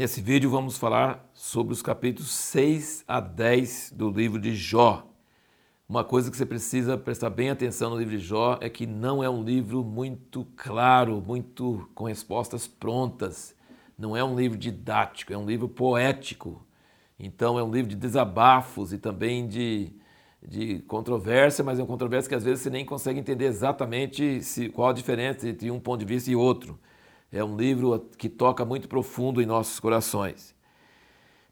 Nesse vídeo vamos falar sobre os capítulos 6 a 10 do livro de Jó. Uma coisa que você precisa prestar bem atenção no livro de Jó é que não é um livro muito claro, muito com respostas prontas. Não é um livro didático, é um livro poético. Então é um livro de desabafos e também de, de controvérsia, mas é uma controvérsia que às vezes você nem consegue entender exatamente se, qual a diferença entre um ponto de vista e outro. É um livro que toca muito profundo em nossos corações.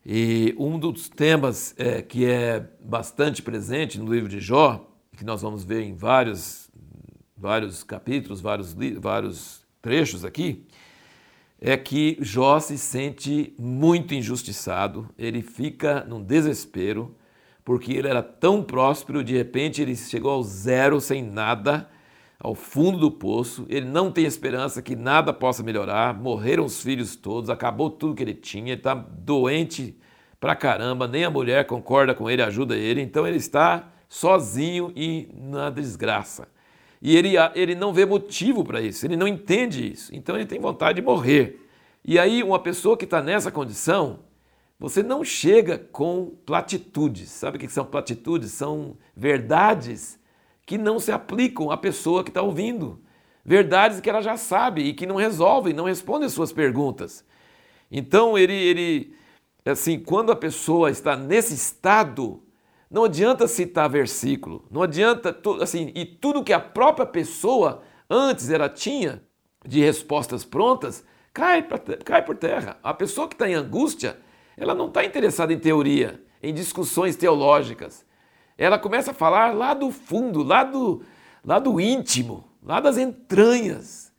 E um dos temas é, que é bastante presente no livro de Jó, que nós vamos ver em vários, vários capítulos, vários, vários trechos aqui, é que Jó se sente muito injustiçado, ele fica num desespero, porque ele era tão próspero, de repente ele chegou ao zero, sem nada, ao fundo do poço, ele não tem esperança que nada possa melhorar, morreram os filhos todos, acabou tudo que ele tinha, ele está doente pra caramba, nem a mulher concorda com ele, ajuda ele, então ele está sozinho e na desgraça. E ele, ele não vê motivo para isso, ele não entende isso, então ele tem vontade de morrer. E aí, uma pessoa que está nessa condição, você não chega com platitudes. Sabe o que são platitudes? São verdades que não se aplicam à pessoa que está ouvindo. Verdades que ela já sabe e que não resolvem, não respondem as suas perguntas. Então, ele, ele, assim, quando a pessoa está nesse estado, não adianta citar versículo, não adianta, assim, e tudo que a própria pessoa antes ela tinha de respostas prontas, cai, pra, cai por terra. A pessoa que está em angústia, ela não está interessada em teoria, em discussões teológicas ela começa a falar lá do fundo, lá do, lá do íntimo, lá das entranhas.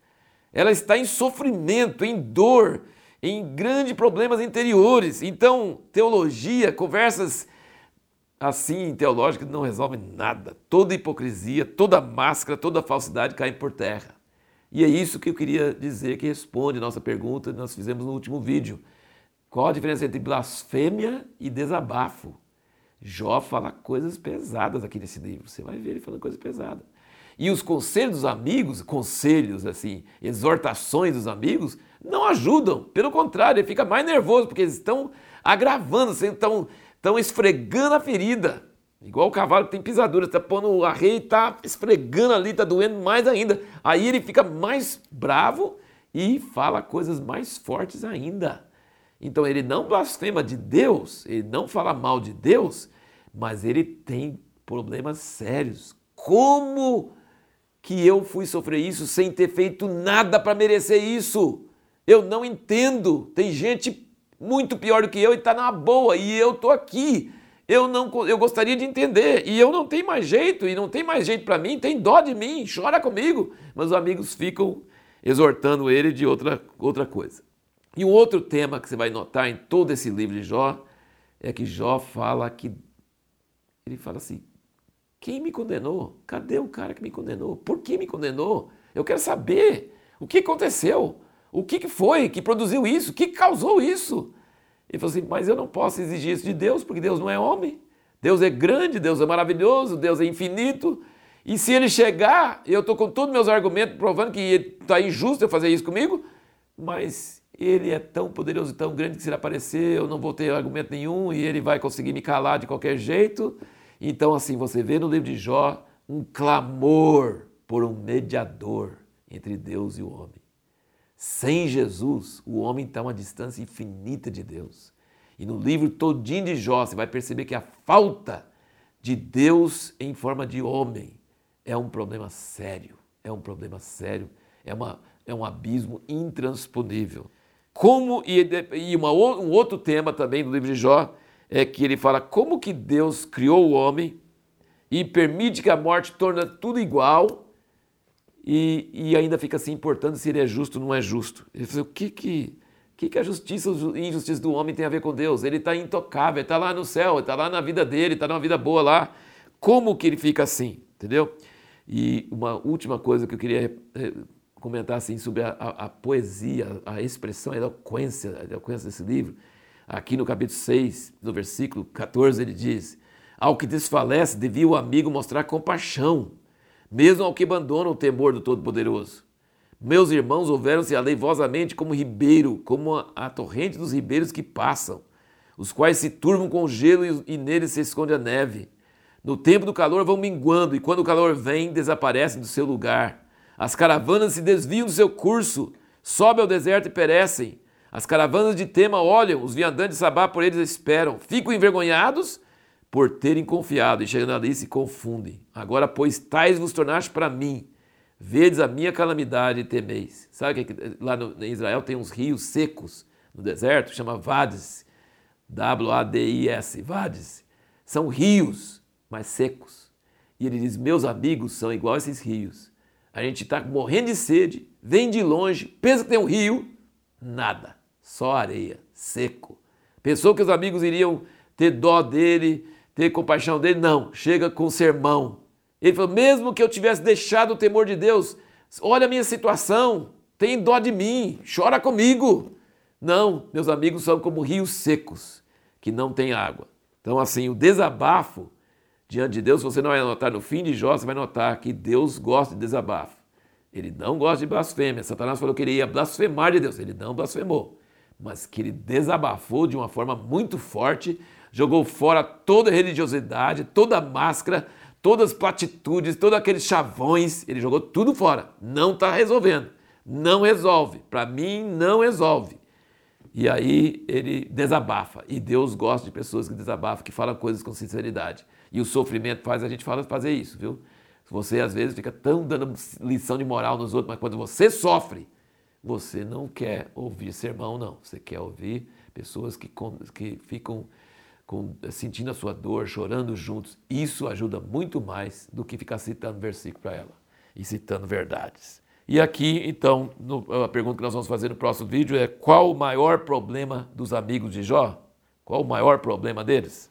Ela está em sofrimento, em dor, em grandes problemas interiores. Então, teologia, conversas assim teológicas não resolvem nada. Toda hipocrisia, toda máscara, toda falsidade cai por terra. E é isso que eu queria dizer que responde a nossa pergunta que nós fizemos no último vídeo. Qual a diferença entre blasfêmia e desabafo? Jó fala coisas pesadas aqui nesse livro. Você vai ver ele falando coisas pesadas. E os conselhos dos amigos, conselhos assim, exortações dos amigos, não ajudam. Pelo contrário, ele fica mais nervoso porque eles estão agravando, estão, estão esfregando a ferida. Igual o cavalo que tem pisadura, está pondo a rei, está esfregando ali, está doendo mais ainda. Aí ele fica mais bravo e fala coisas mais fortes ainda. Então ele não blasfema de Deus, ele não fala mal de Deus, mas ele tem problemas sérios. Como que eu fui sofrer isso sem ter feito nada para merecer isso? Eu não entendo. Tem gente muito pior do que eu e está na boa e eu estou aqui. Eu não, eu gostaria de entender e eu não tenho mais jeito e não tem mais jeito para mim. Tem dó de mim, chora comigo. Mas os amigos ficam exortando ele de outra outra coisa. E um outro tema que você vai notar em todo esse livro de Jó é que Jó fala que ele fala assim: quem me condenou? Cadê o cara que me condenou? Por que me condenou? Eu quero saber o que aconteceu, o que foi que produziu isso, o que causou isso. Ele falou assim: mas eu não posso exigir isso de Deus, porque Deus não é homem. Deus é grande, Deus é maravilhoso, Deus é infinito. E se ele chegar, eu estou com todos os meus argumentos provando que está injusto eu fazer isso comigo, mas ele é tão poderoso e tão grande que se ele aparecer eu não vou ter argumento nenhum e ele vai conseguir me calar de qualquer jeito. Então, assim, você vê no livro de Jó um clamor por um mediador entre Deus e o homem. Sem Jesus, o homem está a uma distância infinita de Deus. E no livro todinho de Jó, você vai perceber que a falta de Deus em forma de homem é um problema sério. É um problema sério. É, uma, é um abismo intransponível. Como, e, e uma, um outro tema também do livro de Jó é que ele fala como que Deus criou o homem e permite que a morte torne tudo igual e, e ainda fica se importando se ele é justo ou não é justo. Ele fala, o que que, que, que a justiça e injustiça do homem tem a ver com Deus? Ele está intocável, está lá no céu, está lá na vida dele, está numa vida boa lá. Como que ele fica assim? Entendeu? E uma última coisa que eu queria eh, comentar assim sobre a, a, a, poesia, a expressão, a eloquência, a eloquência desse livro. Aqui no capítulo 6, no versículo 14, ele diz: Ao que desfalece, devia o amigo mostrar compaixão, mesmo ao que abandona o temor do Todo-Poderoso. Meus irmãos houveram-se aleivosamente como ribeiro, como a, a, torrente dos ribeiros que passam, os quais se turvam com o gelo e, e neles se esconde a neve. No tempo do calor vão minguando, e quando o calor vem, desaparecem do seu lugar. As caravanas se desviam do seu curso, sobem ao deserto e perecem. As caravanas de Tema olham, os viandantes de Sabá por eles esperam. Ficam envergonhados por terem confiado, e chegando ali se confundem. Agora, pois, tais vos tornaste para mim, Vedes a minha calamidade e temeis. Sabe que lá no, em Israel tem uns rios secos no deserto, chama Vades. W-A-D-I-S, Vades. São rios, mas secos. E ele diz: Meus amigos são igual a esses rios. A gente está morrendo de sede, vem de longe, pensa que tem um rio, nada, só areia, seco. Pensou que os amigos iriam ter dó dele, ter compaixão dele? Não, chega com sermão, ele falou: mesmo que eu tivesse deixado o temor de Deus, olha a minha situação, tem dó de mim, chora comigo. Não, meus amigos são como rios secos, que não têm água. Então, assim, o desabafo diante de Deus, você não vai notar no fim de Jó, você vai notar que Deus gosta de desabafo. Ele não gosta de blasfêmia. Satanás falou que ele ia blasfemar de Deus. Ele não blasfemou. Mas que ele desabafou de uma forma muito forte, jogou fora toda religiosidade, toda máscara, todas as platitudes, todos aqueles chavões, ele jogou tudo fora. Não está resolvendo. Não resolve. Para mim, não resolve. E aí ele desabafa. E Deus gosta de pessoas que desabafam, que falam coisas com sinceridade. E o sofrimento faz a gente fazer isso, viu? Você às vezes fica tão dando lição de moral nos outros, mas quando você sofre, você não quer ouvir sermão, não. Você quer ouvir pessoas que, que ficam com, sentindo a sua dor, chorando juntos, isso ajuda muito mais do que ficar citando versículo para ela e citando verdades. E aqui, então, no, a pergunta que nós vamos fazer no próximo vídeo é: qual o maior problema dos amigos de Jó? Qual o maior problema deles?